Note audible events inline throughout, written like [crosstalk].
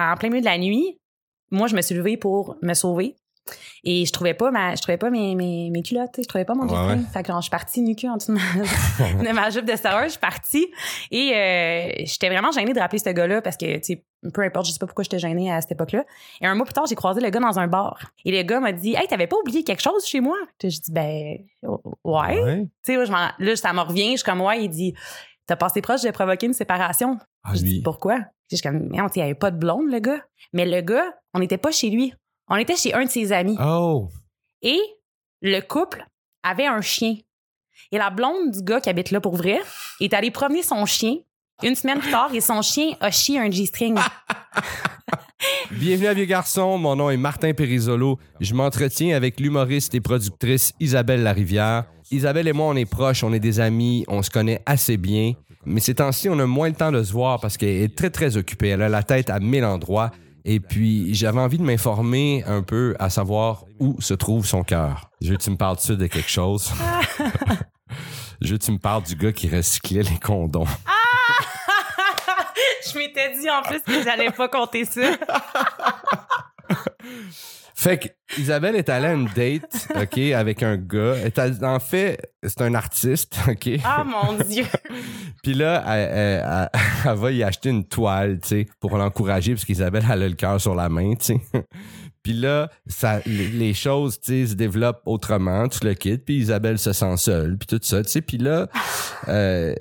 en plein milieu de la nuit, moi, je me suis levée pour me sauver. Et je trouvais pas ma, je trouvais pas mes, mes, mes culottes, je trouvais pas mon Ouais, ouais. Fait que je suis partie nu en dessous de ma, [laughs] de ma jupe de Star Wars, je suis partie. Et euh, j'étais vraiment gênée de rappeler ce gars-là parce que, tu sais, peu importe, je sais pas pourquoi j'étais gênée à cette époque-là. Et un mois plus tard, j'ai croisé le gars dans un bar. Et le gars m'a dit, hey, t'avais pas oublié quelque chose chez moi? J'ai dit, ben, ouais. Ouais. Tu sais, là, je ça me revient, je suis comme, ouais, il dit, t'as passé proche de provoquer une séparation. Ah, Je dis, lui. Je suis comme, mais on il avait pas de blonde, le gars. Mais le gars, on n'était pas chez lui. On était chez un de ses amis. Oh. Et le couple avait un chien. Et la blonde du gars qui habite là pour vrai est allée promener son chien une semaine plus tard et son chien a chié un G-string. [laughs] Bienvenue à Vieux Garçon, mon nom est Martin Périsolo. Je m'entretiens avec l'humoriste et productrice Isabelle Larivière. Isabelle et moi, on est proches, on est des amis, on se connaît assez bien. Mais ces temps-ci, on a moins le temps de se voir parce qu'elle est très, très occupée. Elle a la tête à mille endroits. Et puis, j'avais envie de m'informer un peu à savoir où se trouve son cœur. Je veux que tu me parles dessus de quelque chose. [laughs] Je veux que tu me parles du gars qui recyclait les condoms. [laughs] Je m'étais dit en plus que j'allais pas compter ça. Fait que Isabelle est allée à une date, OK, avec un gars. Elle en fait, c'est un artiste, [laughs] OK? Ah mon Dieu. [laughs] Puis là, elle, elle- elle- elle va y acheter une toile, tu sais, pour l'encourager, parce qu'Isabelle, elle a le cœur sur la main, tu sais. [laughs] Puis là, ça, les, les choses, tu sais, se développent autrement, tu le quittes, puis Isabelle se sent seule, puis tout ça, tu sais. Puis là, euh,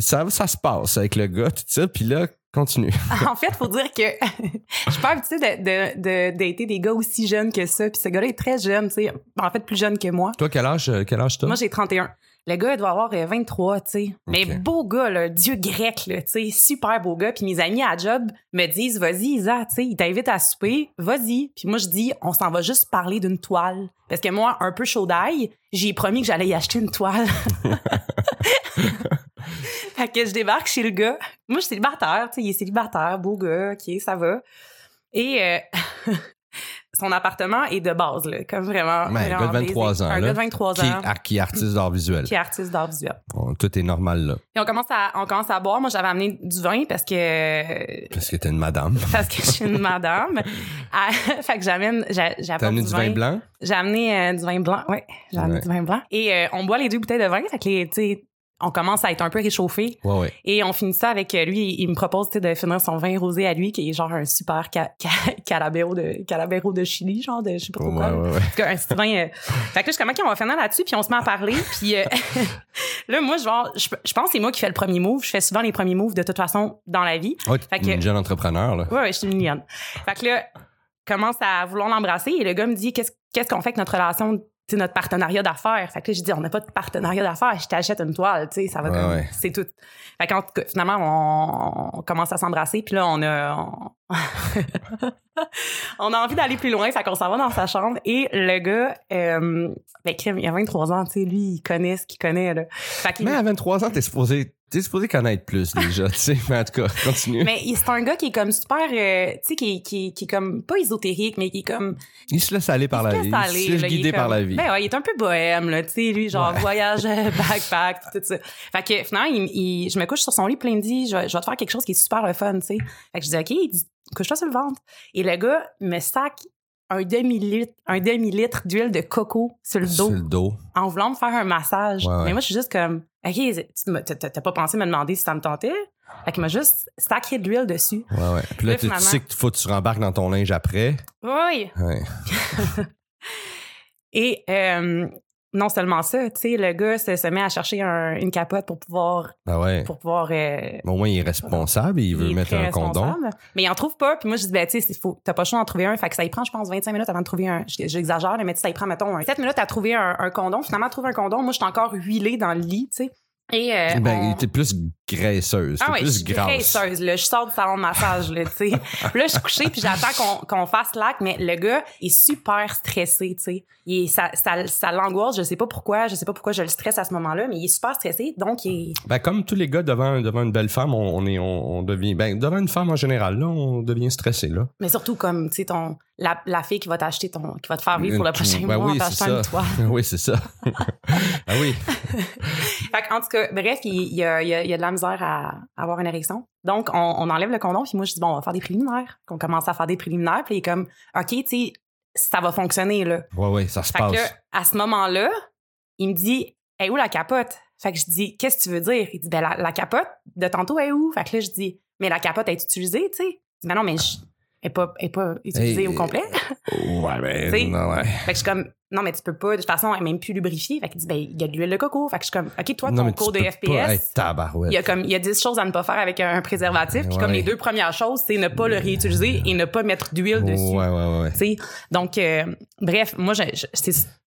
ça, ça se passe avec le gars, tout ça. Puis là, continue. [laughs] En fait, faut dire que [laughs] je suis pas habituée de, de, de dater des gars aussi jeunes que ça. Puis ce gars-là est très jeune, tu sais. En fait, plus jeune que moi. Toi, quel âge, euh, quel âge t'as? Moi, j'ai 31. Le gars, il doit avoir euh, 23, tu sais. Mais beau gars, là, dieu grec, là, tu sais, super beau gars. Puis mes amis à job me disent, vas-y, Isa, tu sais, il t'invite à souper, vas-y. Puis moi, je dis, on s'en va juste parler d'une toile. Parce que moi, un peu chaud d'ail, j'ai promis que j'allais y acheter une toile. [laughs] fait que je débarque chez le gars. Moi, je suis célibataire, tu sais, il est célibataire, beau gars, ok, ça va. Et euh, [laughs] son appartement est de base, là, comme vraiment. Ouais, un gars de 23 basic. ans, Un là, gars de 23 Qui, ans qui est artiste d'art visuel. qui est artiste d'art visuel. Bon, tout est normal là. Et on commence à, on commence à boire. Moi, j'avais amené du vin parce que, Parce que t'es une madame. [laughs] parce que je suis une madame. Ah, [laughs] fait que j'amène, j'a- T'as j'apporte amené du vin blanc? J'ai amené euh, du vin blanc. Ouais, j'ai amené Ouais. du vin blanc. Et euh, on boit les deux bouteilles de vin. Fait que les, on commence à être un peu réchauffé. Ouais, ouais. Et on finit ça avec euh, lui. Il me propose, de finir son vin rosé à lui, qui est genre un super ca ca [laughs] calabero de, calabero de Chili, genre de, je sais pas trop quoi. ouais, ouais. En tout cas, un petit vin. euh, Fait que là, je suis comme, OK, on va finir là-dessus, puis on se met à parler. [laughs] Puis euh, [laughs] là, moi, genre, je, je pense que c'est moi qui fais le premier move. Je fais souvent les premiers moves de toute façon dans la vie. Ouais, Fait que- une jeune entrepreneur, là. Ouais, ouais, je suis une lionne. Fait que là, commence à vouloir l'embrasser et le gars me dit, qu'est-ce qu'est-ce qu'on fait avec notre relation, tu sais, notre partenariat d'affaires? Fait que là, j'ai dit, on n'a pas de partenariat d'affaires, je t'achète une toile, tu sais, ça va Ouais, comme, ouais. c'est tout. Fait cas, finalement, on, on commence à s'embrasser, puis là, on a, [laughs] on, a envie d'aller plus loin, fait qu'on s'en va dans sa chambre et le gars, euh, ben, il a 23 ans, tu sais, lui, il connaît ce qu'il connaît, là. Fait Mais à 23 ans, t'es supposé, t'es supposé connaître plus déjà, tu sais. [laughs] Mais en tout cas, continue. mais c'est un gars qui est comme super, euh, tu sais, qui, qui, qui est comme, pas ésotérique, mais qui est comme, Il se laisse aller par la vie. laisse Il aller, se laisse là, guider par la vie. Ben ouais, il est un peu bohème, là, tu sais, lui, genre Ouais. voyage, [laughs] euh, backpack, tout ça. Fait que finalement, il, il- je me couche sur son lit, plein de dit, je, vais- je vais te faire quelque chose qui est super le fun, tu sais. Fait que je dis, OK, il dit, couche-toi sur le ventre. Et le gars me sac un demi-litre, un demi-litre d'huile de coco sur le Sur dos le dos. en voulant me faire un massage. Ouais, ouais. Mais moi, je suis juste comme, OK, tu t'as pas pensé me demander si ça me tentait? Fait qu'il m'a juste sacré de l'huile dessus. Ouais, ouais. Puis là, Là, tu, sais qu'il faut que tu rembarques dans ton linge après. Oui. Ouais. [laughs] Et euh, non seulement ça, tu sais, le gars se, se met à chercher un- une capote pour pouvoir, Ben ouais. pour pouvoir. euh, Au moins, il est responsable et il veut mettre un condom. Mais il en trouve pas. Puis moi, je dis, ben, tu sais. T'as pas le choix d'en trouver un. Fait que ça y prend, je pense, 25 minutes avant de trouver un. J'exagère, mais tu sais, ça y prend, mettons, un 7 minutes à trouver un, un condom. Finalement, trouver un condom. Moi, je suis encore huilée dans le lit, tu sais. Et. euh, Ben, on- t'es plus graisseuse. Ah ouais, je plus suis grasse. graisseuse, là. Je sors du salon de massage, là, tu sais. [laughs] Là, je suis couchée, puis j'attends qu'on qu'on fasse l'acte, mais le gars est super stressé, tu sais. Il Ça, ça, ça l'angoisse, je sais pas pourquoi, je sais pas pourquoi je le stresse à ce moment-là, mais il est super stressé, donc il est... Ben, comme tous les gars devant, devant une belle femme, on, on est, on, on devient, ben, devant une femme en général, là, on devient stressé, là. Mais surtout comme, tu sais, ton... La, la fille qui va t'acheter ton... qui va te faire vivre pour le prochain ben mois oui, en t'achetant une toile. [laughs] oui, c'est ça. [laughs] Ah oui. fait en tout cas, bref, il, y, a, il, y a, de la misère à, avoir une érection. Donc, on, on, enlève le condom, puis moi, je dis, bon, on va faire des préliminaires. On commence à faire des préliminaires, puis il est comme, OK, tu sais, ça va fonctionner, là. Ouais, ouais, ça se fait passe. Que, à ce moment-là, il me dit, hey, où la capote? Fait que je dis, qu'est-ce que tu veux dire? Il dit, ben, la, capote de tantôt est où? Fait que là, je dis, mais la capote est utilisée, tu sais? Il dit, ben non, mais je, est pas, est pas utilisée au complet. ouais, ben, [laughs] non, ouais. Fait que je suis comme, non, mais tu peux pas, de toute façon, elle est même plus lubrifiée. Fait qu'il dit, ben, il y a de l'huile de coco. Fait que je suis comme, OK, toi, ton cours de FPS. il y a comme, il y a 10 choses à ne pas faire avec un préservatif. Puis comme les deux premières choses, c'est ne pas le réutiliser et ne pas mettre d'huile dessus. Ouais, ouais, ouais. Donc, euh, bref, moi, je,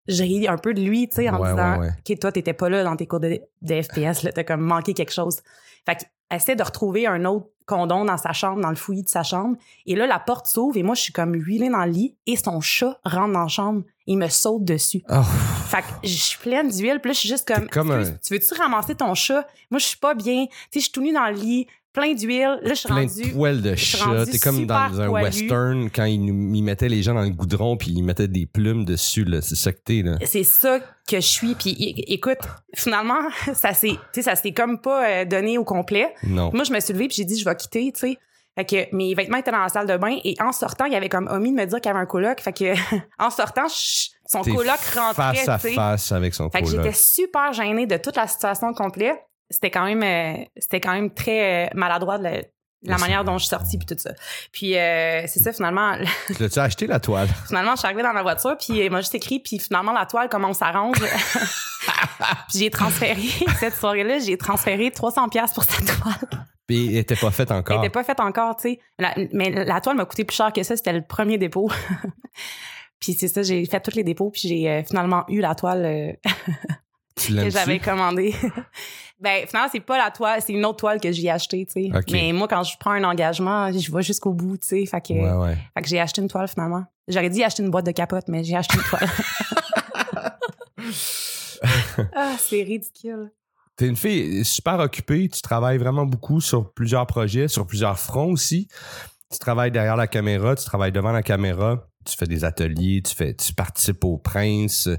je, ris un peu de lui, tu sais, en disant, OK, toi, t'étais pas là dans tes cours de, de FPS, là, t'as comme manqué quelque chose. Fait qu'il essaie de retrouver un autre condom dans sa chambre, dans le fouillis de sa chambre. Et là, la porte s'ouvre et moi, je suis comme huilée dans le lit et son chat rentre dans la chambre. Il me saute dessus. Oh. Fait que je suis pleine d'huile. Puis là, je suis juste comme, tu veux-tu ramasser ton chat? Moi, je suis pas bien. Tu sais, je suis tout nue dans le lit plein d'huile. Là, je suis plein de poils de chat. T'es comme dans un western quand ils, mettaient les gens dans le goudron puis ils mettaient des plumes dessus. C'est ça que t'es. C'est ça que je suis. Puis écoute, finalement, [laughs] ça s'est, ça s'est comme pas euh, donné au complet. Non. Moi, je me suis levée puis j'ai dit, je vais quitter, tu sais. Fait que mes vêtements étaient dans la salle de bain et en sortant, il y avait comme omis de me dire qu'il y avait un coloc. Fait que [laughs] en sortant, son coloc rentrait. Face à face avec son fait coloc. Fait que j'étais super gênée de toute la situation complète c'était quand même euh, c'était quand même très euh, maladroit de la, manière dont je suis sortie puis tout ça. Puis euh, c'est ça finalement. [laughs] Tu l'as-tu acheté la toile? Finalement, je suis arrivée dans la voiture puis il m'a juste écrit puis finalement la toile comment on s'arrange? [laughs] puis j'ai transféré [laughs] cette soirée-là, j'ai transféré 300 pièces pour cette toile. Puis elle était pas faite encore. Elle était pas faite encore, tu sais. mais la toile m'a coûté plus cher que ça, c'était le premier dépôt. puis c'est ça, j'ai fait tous les dépôts puis j'ai finalement eu la toile que j'avais commandé. [laughs] ben finalement c'est pas la toile, c'est une autre toile que j'ai achetée, tu sais. Mais moi quand je prends un engagement, je vais jusqu'au bout, tu sais. Fait que, fait que j'ai acheté une toile finalement. J'aurais dit acheter une boîte de capote, mais j'ai acheté une toile. [laughs] ah, c'est ridicule. T'es une fille super occupée, tu travailles vraiment beaucoup sur plusieurs projets, sur plusieurs fronts aussi. Tu travailles derrière la caméra, tu travailles devant la caméra, tu fais des ateliers, tu fais tu participes au Prince,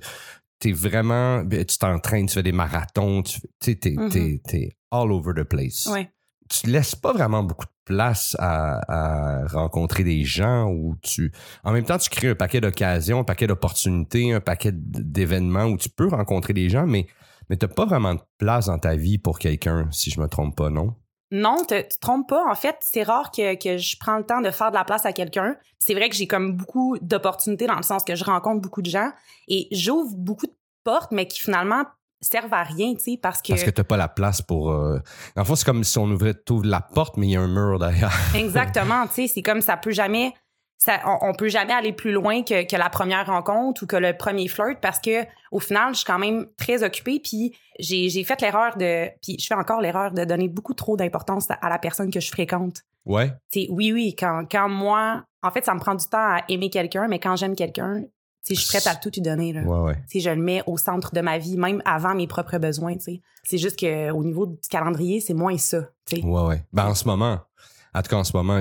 t'es vraiment, ben, tu t'entraînes, tu fais des marathons, tu t'es, mm-hmm. t'es, all over the place. Ouais. Tu laisses pas vraiment beaucoup de place à, rencontrer des gens ou tu, en même temps, tu crées un paquet d'occasions, un paquet d'opportunités, un paquet d'événements où tu peux rencontrer des gens, mais, mais t'as pas vraiment de place dans ta vie pour quelqu'un, si je me trompe pas, non? Non, tu te trompes pas. En fait, c'est rare que, que je prends le temps de faire de la place à quelqu'un. C'est vrai que j'ai comme beaucoup d'opportunités dans le sens que je rencontre beaucoup de gens et j'ouvre beaucoup de portes, mais qui finalement servent à rien, tu sais, parce que... Parce que t'as pas la place pour... Euh... Dans le fond, c'est comme si on ouvrait tout la porte, mais il y a un mur derrière. Exactement, tu sais, c'est comme ça peut jamais... Ça, on, peut jamais aller plus loin que, que, la première rencontre ou que le premier flirt parce que au final, je suis quand même très occupée puis j'ai, fait l'erreur de puis je fais encore l'erreur de donner beaucoup trop d'importance à, la personne que je fréquente. Ouais. Oui oui, quand quand moi en fait, ça me prend du temps à aimer quelqu'un, mais quand j'aime quelqu'un, je suis prête à tout lui donner. Là. Ouais, ouais. je le mets au centre de ma vie, même avant mes propres besoins. C'est juste qu'au niveau du calendrier, c'est moins ça. Ouais, ouais. Ben, en ce moment, en tout cas, en ce moment,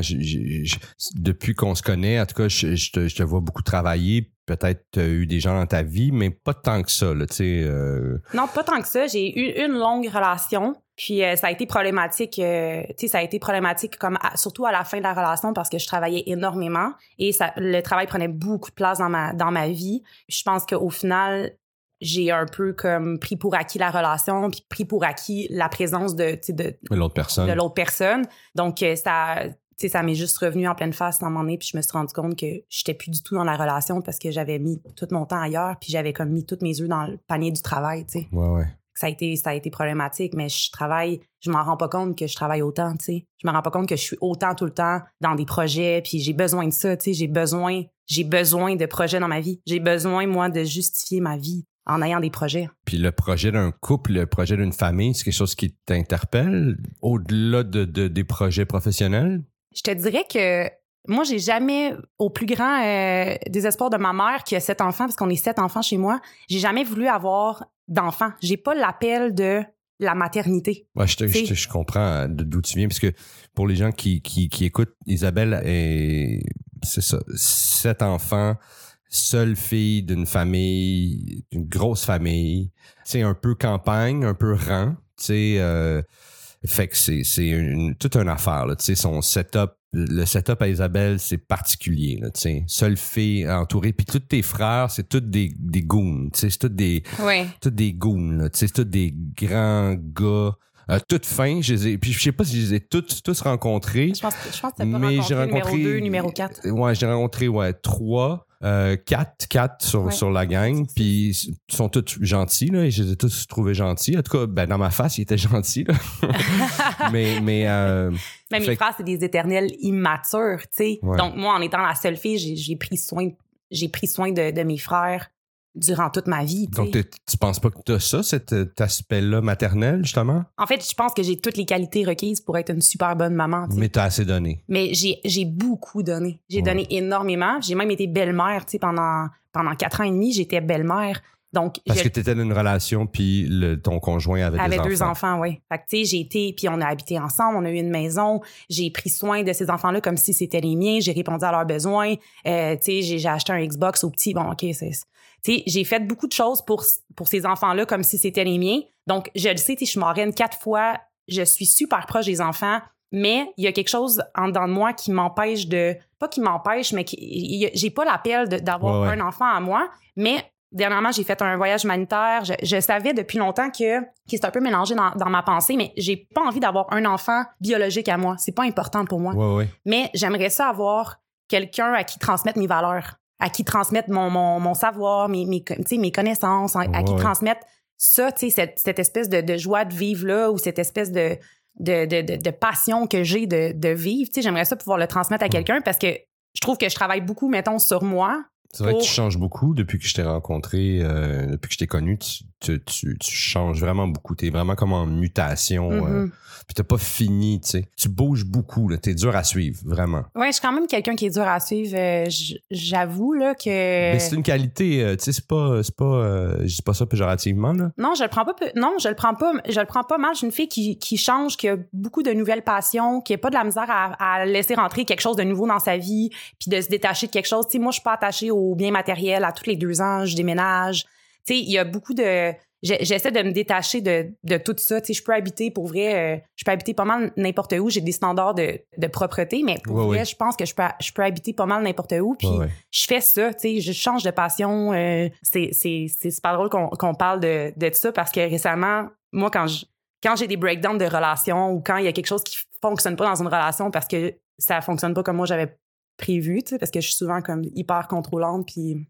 depuis qu'on se connaît, en tout cas, je, te, vois beaucoup travailler. Peut-être tu as eu des gens dans ta vie, mais pas tant que ça. Euh... Non, pas tant que ça. J'ai eu une longue relation. Puis euh, ça a été problématique, euh, tu sais, ça a été problématique comme surtout à la fin de la relation parce que je travaillais énormément et le travail prenait beaucoup de place dans ma dans ma vie. Je pense qu'au final, j'ai un peu comme pris pour acquis la relation puis pris pour acquis la présence de de, l'autre personne. De l'autre personne. Donc euh, ça ça m'est juste revenu en pleine face à un moment donné, puis je me suis rendu compte que j'étais plus du tout dans la relation parce que j'avais mis tout mon temps ailleurs, puis j'avais comme mis tous mes œufs dans le panier du travail, tu sais. Ouais, ouais ça a été ça a été problématique mais je travaille je m'en rends pas compte que je travaille autant tu sais je me rends pas compte que je suis autant tout le temps dans des projets puis j'ai besoin de ça tu sais j'ai besoin j'ai besoin de projets dans ma vie j'ai besoin moi de justifier ma vie en ayant des projets. Puis le projet d'un couple, le projet d'une famille, c'est quelque chose qui t'interpelle au-delà de, des projets professionnels? Je te dirais que moi, j'ai jamais, au plus grand euh, désespoir de ma mère qui a sept enfants, parce qu'on est sept enfants chez moi, j'ai jamais voulu avoir d'enfants. J'ai pas l'appel de la maternité. Ouais, je, je, comprends d'où tu viens, parce que pour les gens qui, qui, qui écoutent, Isabelle est, c'est ça, sept enfants, seule fille d'une famille, d'une grosse famille. C'est un peu campagne, un peu rang. Tu sais, euh, fait que c'est une, toute une affaire. Là. Tu sais, son setup, le setup à Isabelle, c'est particulier. Là, tu sais, seule fille entourée, puis tous tes frères, c'est tous des des goons. Tu sais, c'est tous des Oui. tous des goons. Là. Tu sais, c'est tous des grands gars. Euh, toutes fins, je les ai, puis je sais pas si je les ai tous, tous rencontrés. Je pense, je pense que t'as pas Mais j'ai rencontré, rencontré. numéro 2, numéro 4. Ouais, j'ai rencontré, ouais, trois, euh, quatre, quatre sur, Ouais. sur la gang. Puis ils sont tous gentils, là, et je les ai tous trouvés gentils. En tout cas, ben, dans ma face, ils étaient [laughs] gentils, là. [laughs] mais, mais, euh, Mais mes frères, c'est des éternels immatures, tu sais. Ouais. Donc, moi, en étant la seule fille, j'ai, j'ai pris soin, j'ai pris soin de, de mes frères durant toute ma vie, tu donc, tu penses pas que t'as ça, cet, cet aspect-là maternel, justement? En fait, je pense que j'ai toutes les qualités requises pour être une super bonne maman, tu. Mais t'as assez donné. Mais j'ai, beaucoup donné. J'ai Ouais. donné énormément. J'ai même été belle-mère, tu sais, pendant, pendant quatre ans et demi, j'étais belle-mère. Donc, Parce je- que t'étais dans une relation, puis le, ton conjoint avait, avait des deux enfants. enfants, oui. Fait que, tu sais, j'ai été, puis on a habité ensemble, on a eu une maison. J'ai pris soin de ces enfants-là comme si c'était les miens. J'ai répondu à leurs besoins. Euh, tu sais, j'ai, j'ai acheté un Xbox au petit. Bon, OK, c'est... Tu sais, j'ai fait beaucoup de choses pour, pour ces enfants-là comme si c'était les miens. Donc, je le sais, je suis marraine quatre fois. Je suis super proche des enfants. Mais il y a quelque chose en dedans de moi qui m'empêche de... Pas qui m'empêche, mais qui, j'ai pas l'appel d'avoir Ouais, ouais. un enfant à moi. Mais dernièrement, j'ai fait un voyage humanitaire. Je, je savais depuis longtemps que, que c'est un peu mélangé dans, dans ma pensée, mais j'ai pas envie d'avoir un enfant biologique à moi. C'est pas important pour moi. Ouais, ouais. Mais j'aimerais ça avoir quelqu'un à qui transmettre mes valeurs, à qui transmettre mon, mon, mon savoir, mes, mes, connaissances, à, à qui transmettre ça, cette, cette espèce de, de joie de vivre-là ou cette espèce de, de, de, de, de passion que j'ai de, de vivre. J'aimerais ça pouvoir le transmettre à quelqu'un parce que je trouve que je travaille beaucoup, mettons, sur moi. C'est vrai Pour- que tu changes beaucoup depuis que je t'ai rencontré, euh, depuis que je t'ai connu. Tu, tu, tu, tu changes vraiment beaucoup. T'es vraiment comme en mutation. euh, Mhm. puis t'as pas fini, tu sais. Tu bouges beaucoup, là. T'es dur à suivre, vraiment. Ouais, je suis quand même quelqu'un qui est dur à suivre. euh, J'avoue là que. Mais c'est une qualité, tu sais, c'est pas, c'est pas, je dis pas ça péjorativement, là. Non, je le prends pas. Non, je le prends pas. Je le prends pas mal. Je suis une fille qui, qui change, qui a beaucoup de nouvelles passions, qui a pas de la misère à, à laisser rentrer quelque chose de nouveau dans sa vie, puis de se détacher de quelque chose. Tu sais, moi, je suis pas attachée aux biens matériels. À tous les deux ans, je déménage. Tu sais, il y a beaucoup de. J'essaie de me détacher de, de tout ça. Tu sais, je peux habiter pour vrai. euh, je peux habiter pas mal n'importe où. J'ai des standards de, de propreté, mais pour Ouais, vrai, ouais. je pense que je peux, je peux habiter pas mal n'importe où. Puis Ouais, je fais ça, tu sais, je change de passion. euh, c'est, super drôle qu'on, qu'on parle de, de ça parce que récemment, moi, quand je, quand j'ai des breakdowns de relations ou quand il y a quelque chose qui fonctionne pas dans une relation parce que ça fonctionne pas comme moi j'avais prévu, parce que je suis souvent comme hyper contrôlante puis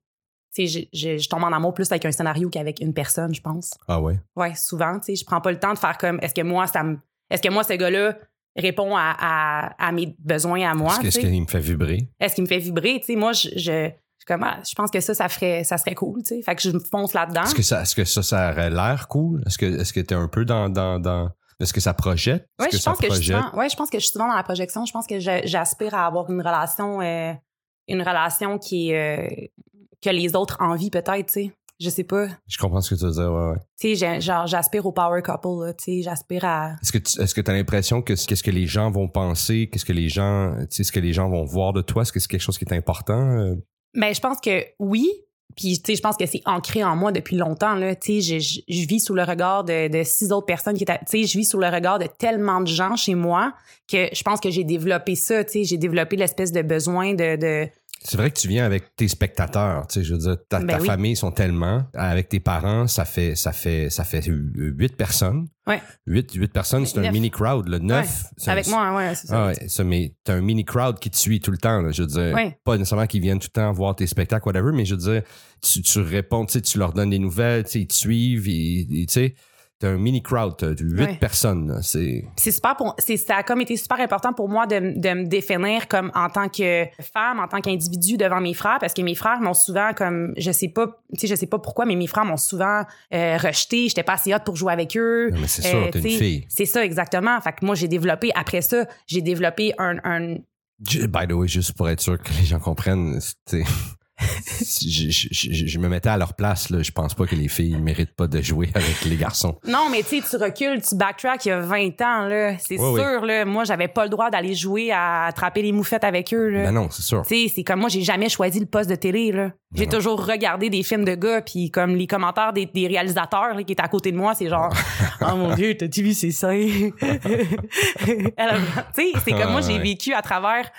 je, je, je tombe en amour plus avec un scénario qu'avec une personne, je pense. Ah ouais? Ouais, souvent, tu sais, je prends pas le temps de faire comme est-ce que moi ça me est-ce que moi ce gars-là répond à, à, à mes besoins à moi, Est-ce qu'il me fait vibrer? est-ce qu'il me fait vibrer? Tu sais, moi, je, je, je, comme, ah, je pense que ça, ça ferait, ça serait cool, tu sais. Fait que je me fonce là-dedans. Est-ce que ça, est-ce que ça, ça aurait l'air cool? Est-ce que, est-ce que t'es un peu dans, dans, dans, est-ce que ça projette? Que je pense que je souvent, ouais, je pense que je suis souvent dans la projection. Je pense que j'aspire à avoir une relation, euh, une relation qui est, euh, que les autres envient peut-être, tu sais. Je sais pas. Je comprends ce que tu veux dire, ouais, ouais. Tu sais, genre, j'aspire au power couple, tu sais. J'aspire à. Est-ce que tu est-ce que as l'impression que qu'est-ce que les gens vont penser, qu'est-ce que les gens, tu sais, ce que les gens vont voir de toi, est-ce que c'est quelque chose qui est important? euh? Ben, je pense que oui. Puis, tu sais, je pense que c'est ancré en moi depuis longtemps, là. Tu sais, je, je, je vis sous le regard de, de six autres personnes qui étaient, tu sais, je vis sous le regard de tellement de gens chez moi que je pense que j'ai développé ça, tu sais, j'ai développé l'espèce de besoin de, de, C'est vrai que tu viens avec tes spectateurs, tu sais, je veux dire, ta, Ben ta oui. famille sont tellement, avec tes parents, ça fait, ça fait, ça fait huit personnes. Ouais. Huit, huit personnes, c'est un mini crowd, le neuf. un- avec moi, ouais, c'est ça. Ah ouais, ça, mais t'as un mini crowd qui te suit tout le temps, là, je veux dire. Ouais. Pas nécessairement qu'ils viennent tout le temps voir tes spectacles, whatever, mais je veux dire, tu, tu réponds, tu sais, tu leur donnes des nouvelles, tu sais, ils te suivent, ils- ils- tu sais, t'as un mini crowd, t'as huit Ouais. personnes, c'est... c'est super pour c'est ça a comme été super important pour moi de, de me définir comme en tant que femme en tant qu'individu devant mes frères parce que mes frères m'ont souvent comme je sais pas tu sais je sais pas pourquoi mais mes frères m'ont souvent euh, rejeté j'étais pas assez hot pour jouer avec eux Non, mais c'est Euh, t'es une fille. c'est ça exactement fait que moi j'ai développé après ça j'ai développé un, un By the way, juste pour être sûr que les gens comprennent, c'était je, je- je- je me mettais à leur place. Là. Je pense pas que les filles méritent pas de jouer avec les garçons. Non, mais tu sais, tu recules, tu backtrack il y a 20 ans, là. C'est sûr, là. Moi, j'avais pas le droit d'aller jouer à attraper les moufettes avec eux, là. Ben non, c'est sûr. Tu sais, c'est comme moi, j'ai jamais choisi le poste de télé, là. J'ai non. toujours regardé des films de gars, puis comme les commentaires des, des réalisateurs là, qui étaient à côté de moi, c'est genre « Oh mon Dieu, t'as-tu vu ces seins? » Tu sais, c'est comme moi, j'ai Ouais. vécu à travers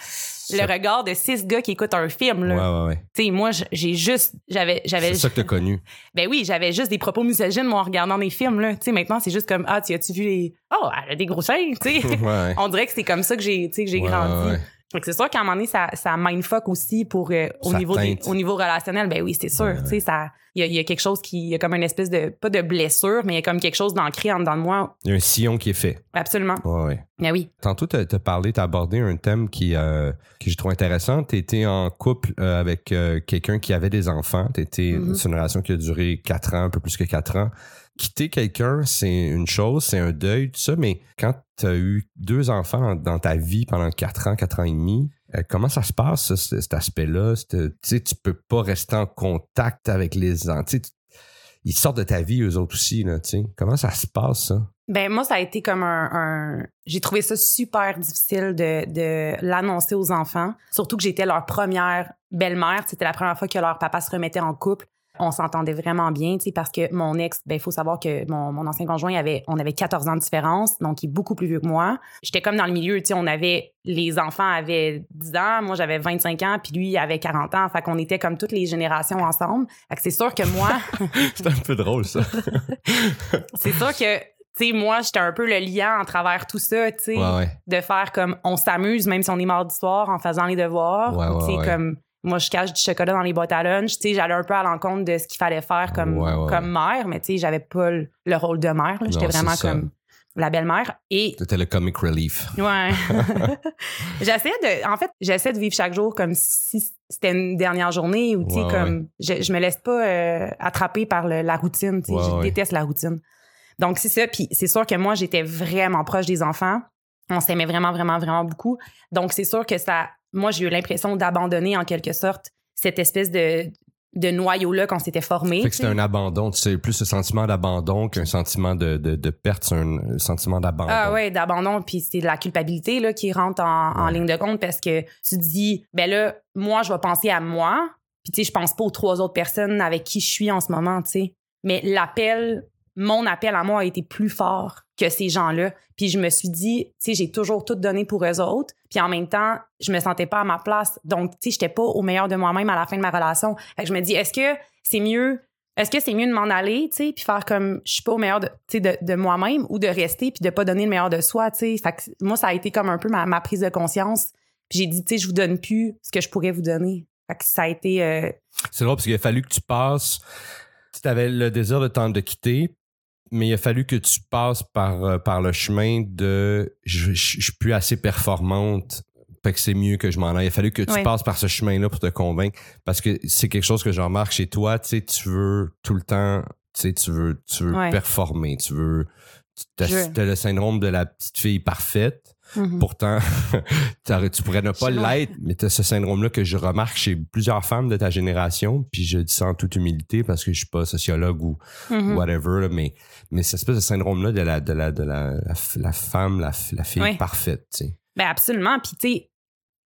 le regard de six gars qui écoutent un film, Ouais, là. ouais, ouais. Tu sais, moi, j'ai juste... J'avais... j'avais C'est ça que t'as connu. [laughs] Ben oui, j'avais juste des propos misogynes, moi, en regardant mes films, là. Tu sais, maintenant, c'est juste comme « Ah, tu as-tu vu les... Oh, elle a des gros seins, tu sais. [laughs] Ouais, ouais. [laughs] On dirait que c'est comme ça que j'ai, que j'ai Ouais, grandi. Que c'est sûr qu'à un moment donné, ça, ça mindfuck aussi pour euh, au Ça niveau des- au niveau relationnel. Ben oui, c'est sûr. Ouais, Tu sais, ça, il y a, y a quelque chose qui, il y a comme une espèce de pas de blessure, mais il y a comme quelque chose d'ancré en dedans de moi. Il y a un sillon qui est fait. Absolument. Ouais, ouais. Ben oui. Tantôt, tu as parlé, tu as abordé un thème qui, euh, que je trouve intéressant. Tu étais en couple euh, avec euh, quelqu'un qui avait des enfants. T'étais- Mhm. C'est une relation qui a duré quatre ans, un peu plus que quatre ans. Quitter quelqu'un, c'est une chose, c'est un deuil, tout ça, mais quand tu as eu deux enfants dans, ta vie pendant quatre ans, quatre ans et demi, euh, comment ça se passe, ça, ce- cet aspect-là? Tu sais, tu peux pas rester en contact avec les enfants. Ils sortent de ta vie, eux autres aussi. Comment ça se passe, ça? Ben moi, ça a été comme un, un- j'ai trouvé ça super difficile de, de l'annoncer aux enfants, surtout que j'étais leur première belle-mère. C'était la première fois que leur papa se remettait en couple. On s'entendait vraiment bien, tu sais, parce que mon ex, ben il faut savoir que mon, mon ancien conjoint, avait, on avait 14 ans de différence, donc il est beaucoup plus vieux que moi. J'étais comme dans le milieu, tu sais, on avait, les enfants avaient 10 ans, moi j'avais 25 ans, puis lui il avait 40 ans, fait qu'on était comme toutes les générations ensemble. Fait que c'est sûr que moi, [laughs] c'est un peu drôle, ça. [laughs] c'est sûr que, tu sais, moi j'étais un peu le lien en travers tout ça, tu sais ouais, ouais. de faire comme on s'amuse même si on est mardi soir en faisant les devoirs Ouais, Ou, tu sais, ouais, ouais. comme moi je cache du chocolat dans les boîtes à lunch. Tu sais j'allais un peu à l'encontre de ce qu'il fallait faire comme Ouais, ouais, comme mère mais tu sais j'avais pas le, le rôle de mère j'étais vraiment comme la belle-mère et C'était le comic relief. ouais. [laughs] [laughs] J'essaie de en fait j'essaie de vivre chaque jour comme si c'était une dernière journée ou tu sais Ouais, comme je, je me laisse pas euh, attraper par le- la routine tu sais. Ouais, je déteste la routine. Donc c'est ça. Puis c'est sûr que moi j'étais vraiment proche des enfants. On s'aimait vraiment vraiment vraiment beaucoup. Donc c'est sûr que ça moi j'ai eu l'impression d'abandonner en quelque sorte cette espèce de de noyau là qu'on s'était formé Fait que sais. un abandon. Tu sais, plus ce sentiment d'abandon qu'un sentiment de, de, de perte, c'est un, sentiment d'abandon. Ah ouais, d'abandon, puis c'est de la culpabilité là, qui rentre en, en ligne de compte parce que tu te dis, ben là, moi, je vais penser à moi, puis tu sais, je pense pas aux trois autres personnes avec qui je suis en ce moment, tu sais. Mais l'appel, mon appel à moi a été plus fort que ces gens-là. Puis je me suis dit, tu sais, j'ai toujours tout donné pour eux autres. Puis en même temps, je me sentais pas à ma place. Donc, tu sais, j'étais pas au meilleur de moi-même à la fin de ma relation. Fait que je me dis, est-ce que c'est mieux est-ce que c'est mieux de m'en aller, tu sais, puis faire comme je suis pas au meilleur de, de, de moi-même ou de rester puis de pas donner le meilleur de soi, tu sais. Fait que moi, ça a été comme un peu ma, ma prise de conscience. Puis j'ai dit, tu sais, je vous donne plus ce que je pourrais vous donner. Fait que ça a été... euh, C'est drôle parce qu'il a fallu que tu passes. Tu avais le désir de temps de quitter, mais il a fallu que tu passes par, euh, par le chemin de je, je, je suis plus assez performante. Fait que c'est mieux que je m'en aille. Il a fallu que tu Ouais. passes par ce chemin-là pour te convaincre. Parce que c'est quelque chose que je remarque chez toi. Tu sais, tu veux tout le temps, tu sais, tu veux, tu veux Ouais. performer. Tu veux. Tu as, le syndrome de la petite fille parfaite. Mhm. Pourtant, [laughs] tu pourrais ne pas l'être, mais tu as ce syndrome-là que je remarque chez plusieurs femmes de ta génération. Puis je dis ça en toute humilité parce que je suis pas sociologue ou Mhm. whatever, là, mais, mais cette espèce de syndrome-là de la, de la, de la, la, femme, la, fille parfaite. Ben absolument. Puis tu sais,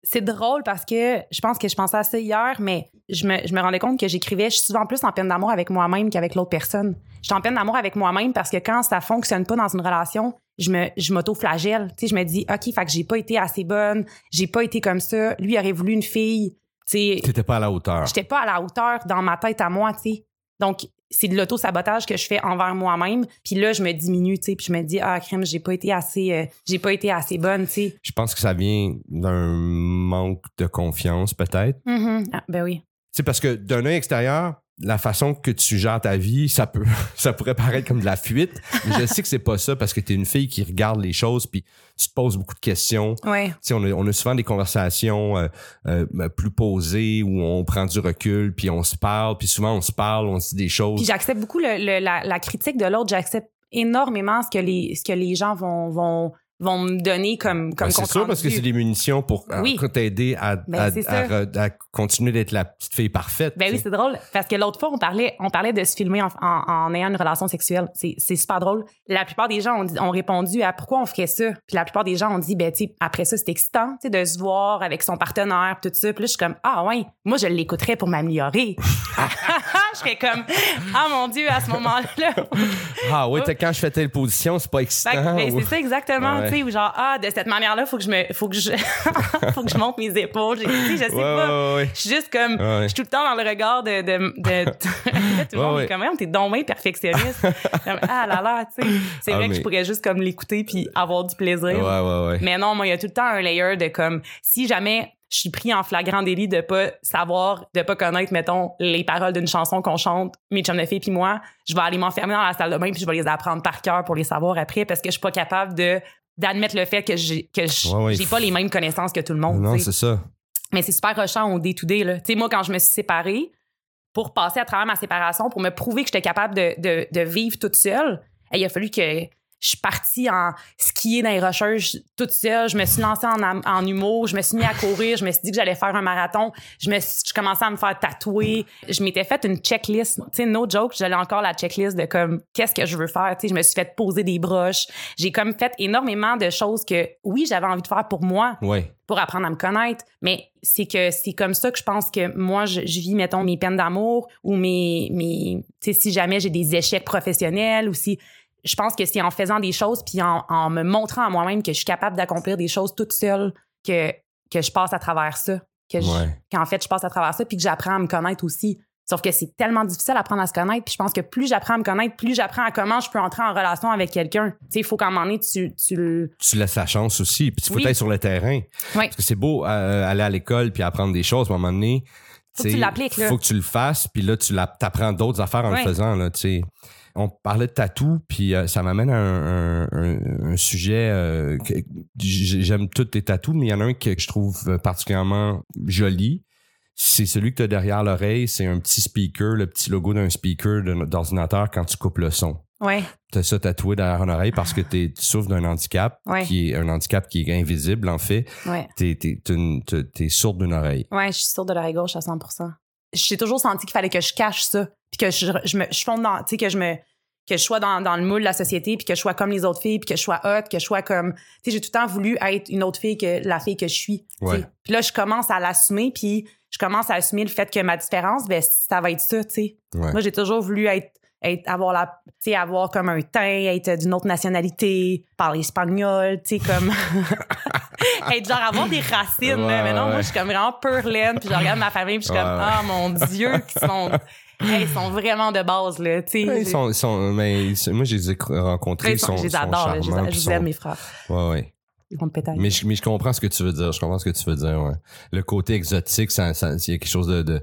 c'est drôle parce que je pense que je pensais à ça hier, mais je me, je me rendais compte que j'écrivais, je suis souvent plus en peine d'amour avec moi-même qu'avec l'autre personne. Je suis en peine d'amour avec moi-même parce que quand ça fonctionne pas dans une relation, je me je m'auto-flagelle. Tu sais, je me dis, OK, fait que j'ai pas été assez bonne, j'ai pas été comme ça. Lui aurait voulu une fille. Tu sais, T'étais pas à la hauteur. j'étais pas à la hauteur dans ma tête à moi, tu sais. Donc, c'est de l'auto-sabotage que je fais envers moi-même. Puis là, je me diminue, tu sais, puis je me dis, ah, crème, j'ai pas été assez, euh, j'ai pas été assez bonne, tu sais. Je pense que ça vient d'un manque de confiance, peut-être. Mhm. Ah, ben oui. Tu sais, parce que d'un œil extérieur, la façon que tu gères ta vie, ça peut, [laughs] ça pourrait paraître comme de la fuite. Mais je sais que c'est pas ça parce que t'es une fille qui regarde les choses puis tu te poses beaucoup de questions. Ouais. Tu sais, on a, on a souvent des conversations euh, euh, plus posées où on prend du recul puis on se parle puis souvent on se parle, on se dit des choses. Puis j'accepte beaucoup le- le- la, la critique de l'autre. J'accepte énormément ce que les, ce que les gens vont, vont, vont me donner comme, comme Ben, c'est sûr parce que c'est des munitions pour Oui. pour t'aider à, Ben, à- continuer d'être la petite fille parfaite. Ben oui, c'est drôle. Parce que l'autre fois, on parlait, on parlait de se filmer en, en- en ayant une relation sexuelle. C'est, super drôle. La plupart des gens ont, dit- ont répondu à pourquoi on ferait ça? Puis la plupart des gens ont dit, ben, tu après ça, c'est excitant, tu sais, de se voir avec son partenaire, tout ça. Puis là, je suis comme, ah ouais, moi, je l'écouterais pour m'améliorer. [laughs] [laughs] je serais comme, [laughs] ah mon Dieu, à ce moment-là. Ah oui, quand je fais telle position, c'est pas excitant. ben, ou- c'est ça exactement, Ouais. tu sais, ou genre, ah, de cette manière-là, faut que je me, faut que je, [laughs] faut que je monte mes épaules. Je sais Ouais, pas. ouais. Je suis juste comme, je suis tout le temps dans le regard de, de, de, [laughs] tout le monde est comme, t'es donc bien perfectionniste. Comme, ah là là, tu sais. C'est Ah, vrai que je pourrais juste comme l'écouter puis avoir du plaisir. Mais non, moi, il y a tout le temps un layer de comme, si jamais je suis pris en flagrant délit de pas savoir, de pas connaître, mettons, les paroles d'une chanson qu'on chante, mes chums de filles puis moi, je vais aller m'enfermer dans la salle de bain puis je vais les apprendre par cœur pour les savoir après parce que je suis pas capable de d'admettre le fait que j'ai que je- Ouais, ouais. j'ai pas les mêmes connaissances que tout le monde. Non, c'est ça. Mais c'est super rushant au day-to-day. là. Tu sais, moi, quand je me suis séparée, pour passer à travers ma séparation, pour me prouver que j'étais capable de, de, de vivre toute seule, il a fallu que je suis partie en skier dans les rocheuses toute seule. Je me suis lancée en, humour. Je me suis mis à courir. Je me suis dit que j'allais faire un marathon. Je me suis, je commençais à me faire tatouer. Je m'étais fait une checklist. Tu sais, no joke, j'allais encore la checklist de comme, qu'est-ce que je veux faire? Tu sais, je me suis fait poser des broches. J'ai comme fait énormément de choses que, oui, j'avais envie de faire pour moi Ouais. pour apprendre à me connaître. Mais c'est que c'est comme ça que je pense que moi, je, je vis, mettons, mes peines d'amour ou mes, mes tu sais, si jamais j'ai des échecs professionnels ou si, je pense que c'est en faisant des choses puis en, en me montrant à moi-même que je suis capable d'accomplir des choses toute seule que, que je passe à travers ça. Que Ouais. qu'en fait, je passe à travers ça puis que j'apprends à me connaître aussi. Sauf que c'est tellement difficile d'apprendre à se connaître. Puis je pense que plus j'apprends à me connaître, plus j'apprends à comment je peux entrer en relation avec quelqu'un. Tu sais, il faut qu'à un moment donné, tu, tu le... Tu laisses la chance aussi. Puis il faut Oui. être sur le terrain. Oui. Parce que c'est beau euh, aller à l'école puis apprendre des choses, mais à un moment donné. Faut que tu l'appliques. Faut que tu le fasses, puis là, tu apprends d'autres affaires en le faisant. Là, tu sais. On parlait de tatou, puis euh, ça m'amène à un, un- un- un sujet. euh, J'aime tous tes tatous, mais il y en a un que je trouve euh, particulièrement joli. C'est celui que tu as derrière l'oreille. C'est un petit speaker, le petit logo d'un speaker d'ordinateur quand tu coupes le son. Ouais. T'as ça tatoué derrière une oreille parce que tu souffres d'un handicap Ouais. qui est un handicap qui est invisible en fait. Ouais. T'es- t'es sourde d'une oreille. Ouais, je suis sûre de l'oreille gauche à 100% J'ai toujours senti qu'il fallait que je cache ça, puis que je, je me je fonde dans, tu sais que je me que je sois dans, dans le moule de la société, puis que je sois comme les autres filles, puis que je sois hot, que je sois comme tu sais j'ai tout le temps voulu être une autre fille que la fille que je suis. Ouais. Puis là je commence à l'assumer, puis je commence à assumer le fait que ma différence, ben ça va être ça, tu sais. Ouais. Moi j'ai toujours voulu être être avoir la tu sais avoir comme un teint être d'une autre nationalité parler espagnol tu sais comme [laughs] être genre avoir des racines. Ouais, mais non ouais, moi je suis comme vraiment pure laine puis je regarde ma famille puis je suis comme Ouais, ah mon dieu qui sont hey, ils sont vraiment de base là tu sais Ouais, ils sont, ils sont- mais ils sont- moi, je les ai rencontrés. Ils ils sont- sont, je les sont adore là. je, les- puis je sont- les aime mes frères Ouais, ouais. ils vont me péter Mais je, mais je comprends ce que tu veux dire. Je comprends ce que tu veux dire, ouais. Le côté exotique, ça, ça, il y a quelque chose de, de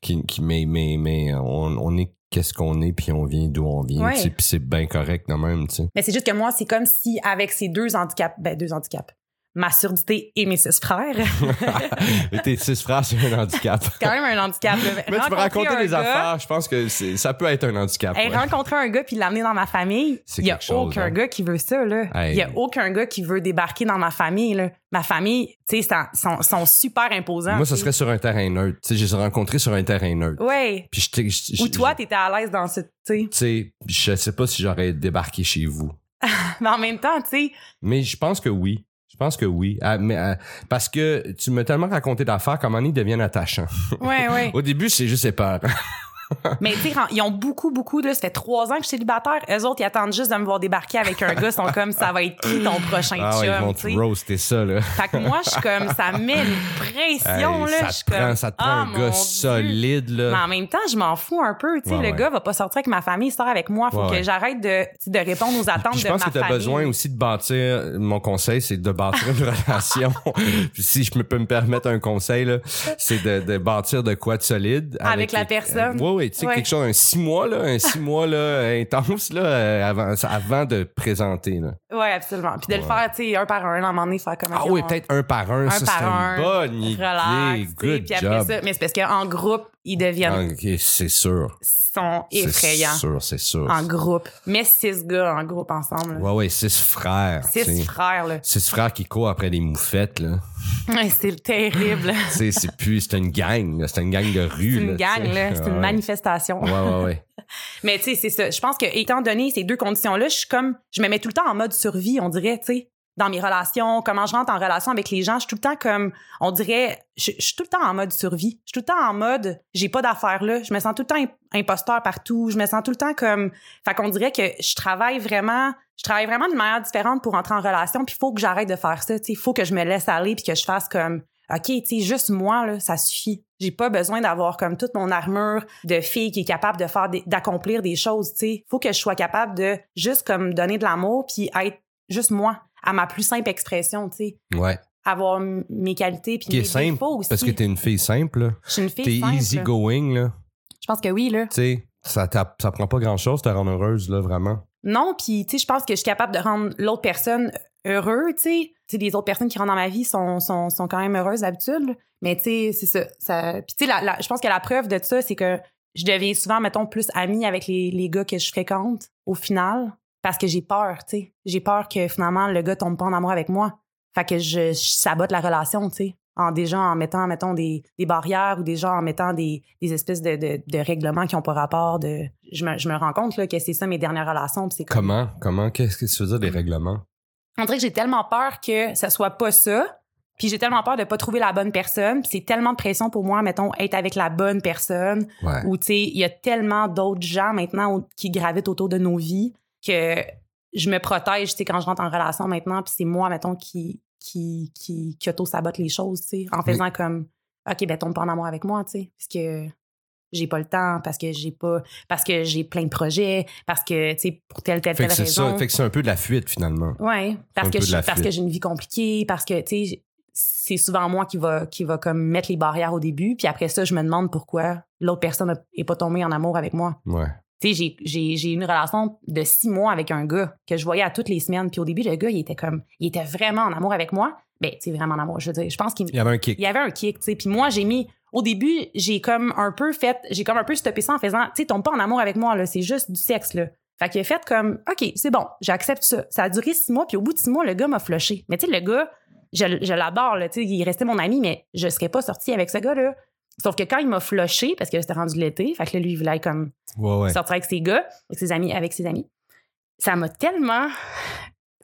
qui, qui, mais, mais, mais on, on est qu'est-ce qu'on est puis on vient d'où on vient. Ouais. tu sais, Puis c'est bien correct quand même, tu sais. mais c'est juste que moi c'est comme si avec ces deux handicaps ben deux handicaps ma surdité et mes six frères [laughs] Mais tes six frères, c'est un handicap. c'est quand même un handicap là. Mais tu peux raconter des gars- affaires, je pense que ça peut être un handicap. Ouais. rencontrer un gars puis l'amener dans ma famille, il y a chose, aucun hein. gars qui veut ça. Il Hey. y a aucun gars qui veut débarquer dans ma famille là. Ma famille, tu sais, sont, super imposants. Moi, ça tu serait sur un terrain neutre. Tu sais, je les ai rencontrés sur un terrain neutre. Je- Ou toi, t'étais à l'aise dans ce, tu sais. tu sais, je sais pas si j'aurais débarqué chez vous. [laughs] Mais en même temps, tu sais, Mais je pense que oui. Je pense que oui. Ah, mais, ah, parce que tu m'as tellement raconté d'affaires comment ils deviennent attachants. ouais, ouais. [laughs] Au début, c'est juste peur. [laughs] Mais tu sais, ils ont beaucoup, beaucoup, là, ça fait trois ans que je suis célibataire. Eux autres, ils attendent juste de me voir débarquer avec un gars. Ils sont comme, ça va être qui ton prochain Ah ouais, ils vont te roaster ça, là. Fait que moi, je suis comme, ça met une pression, Hey, là. ça Je suis te prend, comme, ça te prend ah, un gars Dieu. solide, Mais là. en même temps, je m'en fous un peu. Tu sais, Ouais, le ouais. gars va pas sortir avec ma famille, il sort avec moi. Faut que j'arrête de, de répondre aux attentes Puis je de pense ma que tu as famille. besoin aussi de bâtir. Mon conseil, c'est de bâtir une [laughs] relation. [laughs] Puis si je peux me permettre un conseil, là, c'est de, de bâtir de quoi de solide. Avec la personne. Tu sais, Ouais. quelque chose, un six mois, là, un six mois là, [laughs] intense là, euh, avant, avant de présenter. Là. Ouais, absolument. Puis de le faire, tu sais, un par un, à un moment donné, faire comme Ah oui, peut-être un par un. un ça, par c'est un. une bonne idée. Relax, Good puis après job. ça, mais c'est parce qu'en groupe, ils deviennent, Ok, c'est sûr. Sont effrayants C'est sûr, c'est sûr. en groupe. Mais six gars en groupe ensemble. là. Ouais, ouais, six frères. Six frères, là. Six frères qui courent après des moufettes, là. Ouais, c'est terrible. [laughs] c'est plus, c'est une gang, là. C'est une gang de rue, C'est une gang, là. C'est une manifestation. Ouais, ouais, ouais. [laughs] Mais tu sais, c'est ça. Je pense que étant donné ces deux conditions-là, je suis comme, je me mets tout le temps en mode survie, on dirait, tu sais, dans mes relations, comment je rentre en relation avec les gens, je suis tout le temps comme, on dirait, je, je suis tout le temps en mode survie. Je suis tout le temps en mode, j'ai pas d'affaires là. Je me sens tout le temps imp- imposteur partout. Je me sens tout le temps comme, fait qu'on dirait que je travaille vraiment, je travaille vraiment d'une manière différente pour entrer en relation. Puis il faut que j'arrête de faire ça. Il faut que je me laisse aller puis que je fasse comme, OK, tu sais, juste moi, là, ça suffit. J'ai pas besoin d'avoir comme toute mon armure de fille qui est capable de faire des- d'accomplir des choses, tu sais. Faut que je sois capable de juste comme donner de l'amour puis être juste moi, à ma plus simple expression, tu sais. Ouais. Avoir mes qualités puis Qui est simple, défauts aussi. Parce que t'es une fille simple. Je suis une fille T'es simple. easy going, là. Je pense que oui, là. Tu sais, ça, ça prend pas grand chose de te rendre heureuse, là, vraiment. Non, puis tu sais, je pense que je suis capable de rendre l'autre personne heureux, tu sais. Tu sais, les autres personnes qui rentrent dans ma vie sont, sont, sont quand même heureuses d'habitude. Mais tu sais, c'est ça. ça... Puis tu sais, la- la- je pense que la preuve de ça, c'est que je deviens souvent, mettons, plus amie avec les, les gars que je fréquente au final parce que j'ai peur, tu sais. J'ai peur que finalement le gars tombe pas en amour avec moi. Fait que je, je sabote la relation, tu sais. En déjà en mettant, mettons, des, des barrières ou déjà en mettant des, des espèces de, de, de règlements qui ont pas rapport. De... Je, me, je me rends compte là, que c'est ça mes dernières relations. puis c'est comme- Comment? Comment? Qu'est-ce que tu veux dire des règlements? on dirait que j'ai tellement peur que ça soit pas ça. Puis j'ai tellement peur de pas trouver la bonne personne. Puis c'est tellement de pression pour moi, mettons, être avec la bonne personne. Ouais. Ou, tu sais, il y a tellement d'autres gens maintenant qui gravitent autour de nos vies que je me protège, tu sais, quand je rentre en relation maintenant. Puis c'est moi, mettons, qui, qui, qui, qui auto-sabote les choses, tu sais, en faisant comme, OK, ben tombe pas en amour avec moi, tu sais, parce que j'ai pas le temps, parce que j'ai pas, parce que j'ai plein de projets, parce que, tu sais, pour telle, telle, Fait telle raison. ça. Fait que c'est un peu de la fuite, finalement. Ouais, parce que je, parce que j'ai une vie compliquée, parce que tu sais, c'est souvent moi qui va qui va comme mettre les barrières au début, puis après ça, je me demande pourquoi l'autre personne a- est pas tombée en amour avec moi. Ouais. Tu sais, j'ai j'ai j'ai une relation de six mois avec un gars que je voyais à toutes les semaines, puis au début le gars il était comme il était vraiment en amour avec moi, ben tu sais vraiment en amour, je veux dire, je pense qu'il Il y avait un kick. il y avait un kick, tu sais. Puis moi, j'ai mis au début, j'ai comme un peu fait, j'ai comme un peu stoppé ça en faisant, tu sais, tombe pas en amour avec moi là, c'est juste du sexe là. Fait qu'il a fait comme, ok, c'est bon, j'accepte ça. Ça a duré six mois, puis au bout de six mois, le gars m'a flushé. Mais tu sais, le gars, je, je l'adore là, tu sais, il restait mon ami, mais je serais pas sortie avec ce gars là. Sauf que quand il m'a flushé, parce que c'était rendu l'été, fait que là, lui, il voulait comme Ouais, ouais. sortir avec ses gars, avec ses amis, avec ses amis. Ça m'a tellement,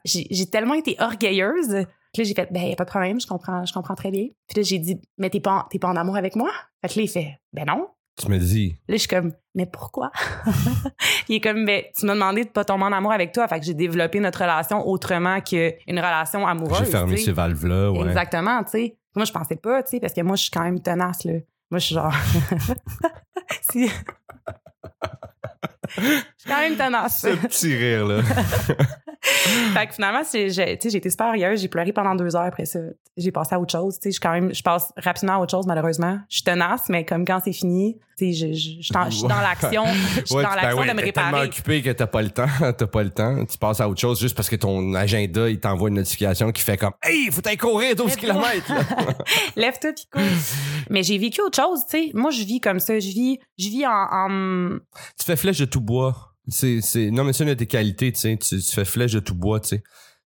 j'ai tellement été orgueilleuse que là, j'ai fait, ben, y a pas de problème, je comprends, je comprends très bien. Puis là, j'ai dit, mais t'es pas, en- pas en amour avec moi? Fait que là, il fait, ben non. Tu me dis. Là, je suis comme, mais pourquoi? [laughs] il est comme, ben, tu m'as demandé de pas tomber en amour avec toi. Fait que j'ai développé notre relation autrement qu'une relation amoureuse. J'ai fermé tu sais. ces valves-là, ouais. Exactement, tu sais. Moi, je pensais pas, tu sais, parce que moi, je suis quand même tenace, là. Moi, je suis genre. [laughs] si. Je suis quand même tenace. Ce petit rire, là. [laughs] [laughs] fait que finalement, j'ai été super orgueilleuse. J'ai pleuré pendant deux heures après ça. J'ai passé à autre chose. Je, quand même, je passe rapidement à autre chose, malheureusement. Je suis tenace, mais comme quand c'est fini, je, je, je dans l'action. Je suis Ouais, dans ben l'action ouais, de me t'es tellement réparer. occupé que t'as pas le temps. [laughs] T'as pas le temps. Tu passes à autre chose juste parce que ton agenda, il t'envoie une notification qui fait comme Hey, faut t'aller courir 12 Lève-toi. km. [laughs] Lève-toi pis cours. mais j'ai vécu autre chose, tu sais. Moi, je vis comme ça. Je vis, je vis en, en- tu fais flèche de tout bois. C'est, c'est... Non, mais c'est une de tes qualités, tu sais. Tu, tu fais flèche de tout bois, tu sais.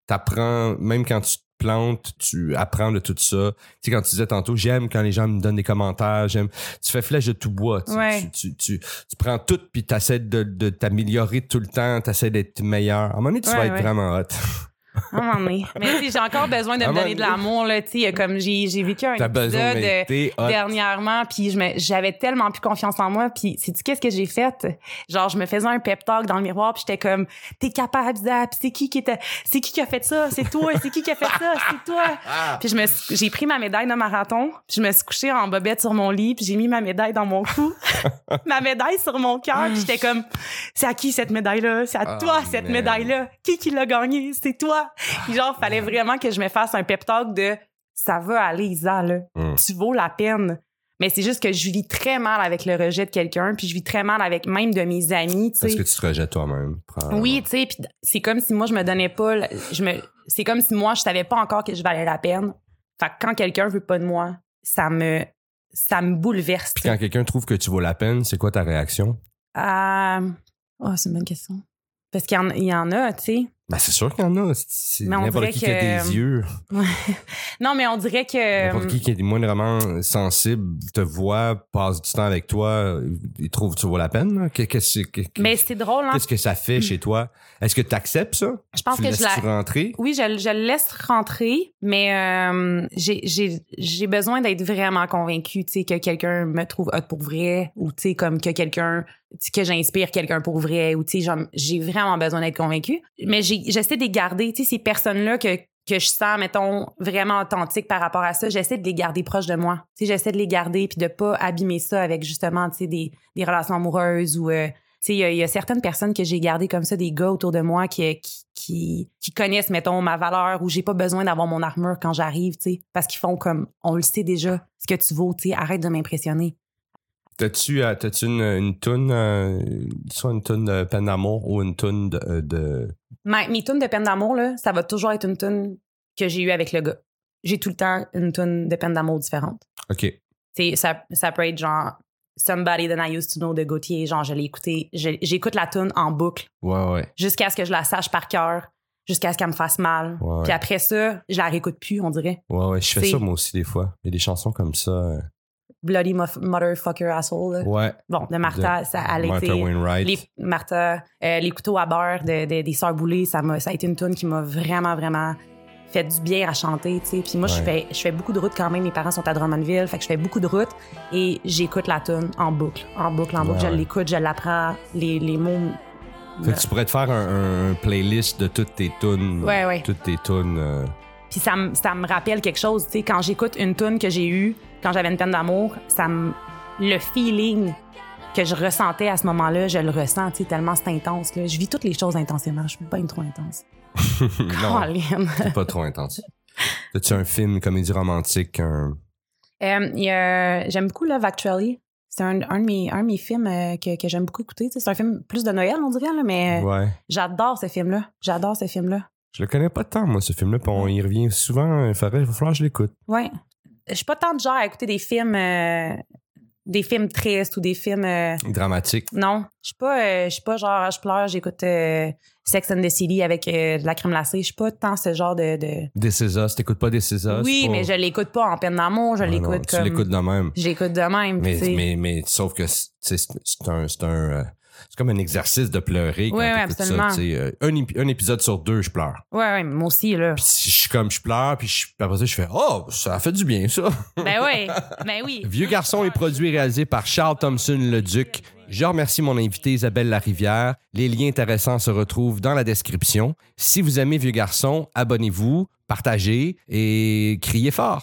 T'apprends, même quand tu te plantes, tu apprends de tout ça. Tu sais, quand tu disais tantôt, j'aime quand les gens me donnent des commentaires, j'aime. Tu fais flèche de tout bois. Tu, Ouais. tu, tu, tu, tu prends tout puis t'essaies de, de t'améliorer tout le temps, t'essaies d'être meilleur. À un moment donné, tu Ouais, vas être ouais. vraiment hot. [laughs] moment donné. [laughs] Mais tu sais, j'ai encore besoin de me donner de l'amour, là. Tu sais, comme j'ai, j'ai vécu un épisode. mais euh, dernièrement, puis je me- j'avais tellement plus confiance en moi, puis sais-tu qu'est-ce que j'ai fait? Genre, je me faisais un pep talk dans le miroir, puis j'étais comme, t'es capable, Zap, puis c'est qui qui était, c'est qui qui a fait ça? C'est toi, c'est qui qui a fait ça? C'est toi! [laughs] Puis je me j'ai pris ma médaille de marathon, puis je me suis couchée en bobette sur mon lit, puis j'ai mis ma médaille dans mon cou, [laughs] ma médaille sur mon cœur, puis j'étais comme, c'est à qui cette médaille-là? C'est à Ah, toi cette médaille-là? Qui qui l'a gagnée? C'est toi! Genre, fallait vraiment que je me fasse un pep talk de, ça va aller, Isa, là Hum. tu vaux la peine. Mais c'est juste que je vis très mal avec le rejet de quelqu'un, puis je vis très mal avec même de mes amis, Parce que tu te rejettes toi-même. Oui, tu sais, puis c'est comme si moi je me donnais pas, je me, c'est comme si moi je savais pas encore que je valais la peine. Fait que quand quelqu'un veut pas de moi, ça me, ça me bouleverse. Puis quand quelqu'un trouve que tu vaux la peine, c'est quoi ta réaction? Euh, Oh, c'est une bonne question. Parce qu'il y en a, tu sais. Ben, c'est sûr qu'il y en a. C'est n'importe qui qui a que- des yeux. [laughs] Non, mais on dirait que. N'importe qui qui est moindrement sensible, te voit, passe du temps avec toi, il trouve que tu vaux la peine. Que- Qu'est-ce que, que- Mais c'est drôle, hein? qu'est-ce que ça fait chez toi? Est-ce que tu acceptes ça? Je pense tu que je la. rentrer? Oui, je, je le laisse rentrer, mais euh, j'ai- besoin d'être vraiment convaincue, tu sais, que quelqu'un me trouve hot pour vrai, ou tu sais, comme que quelqu'un, que j'inspire quelqu'un pour vrai, ou tu sais, j'ai vraiment besoin d'être convaincue. Mais j'ai- j'essaie de les garder, tu sais, ces personnes-là que que je sens, mettons, vraiment authentique par rapport à ça, j'essaie de les garder proches de moi. Tu sais, j'essaie de les garder puis de pas abîmer ça avec justement, tu sais, des, des relations amoureuses ou euh, tu sais, il y, a- certaines personnes que j'ai gardées comme ça, des gars autour de moi qui, qui, qui, qui connaissent, mettons, ma valeur, où j'ai pas besoin d'avoir mon armure quand j'arrive, tu sais, parce qu'ils font comme, on le sait déjà, ce que tu vaux, tu sais, arrête de m'impressionner. T'as-tu, euh, t'as-tu une, une toune, euh, soit une toune de peine d'amour ou une toune de, euh, de- Ma- mes tunes de peine d'amour, là, ça va toujours être une tune que j'ai eue avec le gars. J'ai tout le temps une tune de peine d'amour différente. OK. ça, ça peut être genre Somebody That I Used to Know de Gauthier, genre je l'ai écouté, j'écoute la tune en boucle Ouais, ouais. jusqu'à ce que je la sache par cœur, jusqu'à ce qu'elle me fasse mal. Ouais, ouais. Puis après ça, je la réécoute plus, on dirait. Ouais, ouais. Je fais ça moi aussi des fois. Il y a des chansons comme ça. Bloody Motherfucker Asshole. là. Ouais. Bon, de Martha, ça a Martha. Wainwright. Les, Martha, euh, les couteaux à beurre de, de- des Sœurs Boulay, ça, m'a, ça a été une tune qui m'a vraiment, vraiment fait du bien à chanter, tu sais. Puis moi, je, fais, je fais beaucoup de routes quand même. Mes parents sont à Drummondville, fait que je fais beaucoup de routes et j'écoute la tune en boucle, en boucle, en boucle. Ouais, je l'écoute, je l'apprends, les, les mots. Fait que tu pourrais te faire un, un- un playlist de toutes tes tunes. Ouais, ouais. Toutes tes tunes. euh, Puis ça, me- ça me rappelle quelque chose, tu sais. Quand j'écoute une tune que j'ai eue quand j'avais une peine d'amour, ça me. Le feeling que je ressentais à ce moment-là, je le ressens, tellement c'est intense. Là. Je vis toutes les choses intensément. Je suis pas une trop intense. [laughs] non, pas trop intense. T'as-tu un film, comédie romantique, un... Euh, j'aime beaucoup Love Actually. C'est un, un de mes, un de mes films euh, que, que j'aime beaucoup écouter. C'est un film plus de Noël, on dirait, là, mais euh, Ouais. j'adore ce film-là. J'adore ce film-là. Je le connais pas tant, moi, ce film-là, on y revient souvent. Il faudrait- il va falloir que je l'écoute. Ouais. Je suis pas tant de genre à écouter des films, euh, des films tristes ou des films. euh, Dramatique. non, je suis pas, euh, je suis pas genre, je pleure, j'écoute euh, Sex and the City avec de la crème glacée. Je suis pas tant ce genre de. de- Des Césars. t'écoutes pas des Césars? oui, mais je l'écoute pas en peine d'amour. Je Ah l'écoute Tu comme. l'écoutes de même. Je l'écoute de même. Mais, tu mais, mais sauf que c'est un, c'est un, c'est comme un exercice de pleurer quand Ouais, ça. absolument. sais, euh, un, épi- un épisode sur deux, je pleure. Ouais, ouais, moi aussi, là. Puis si je suis comme je pleure, puis, je, après ça, je fais Oh, ça a fait du bien, ça. ben [laughs] ouais, ben oui. Vieux garçon est produit et réalisé par Charles Thompson le Duc. Je remercie mon invité Isabelle Larivière. Les liens intéressants se retrouvent dans la description. Si vous aimez Vieux garçon, abonnez-vous, partagez et criez fort.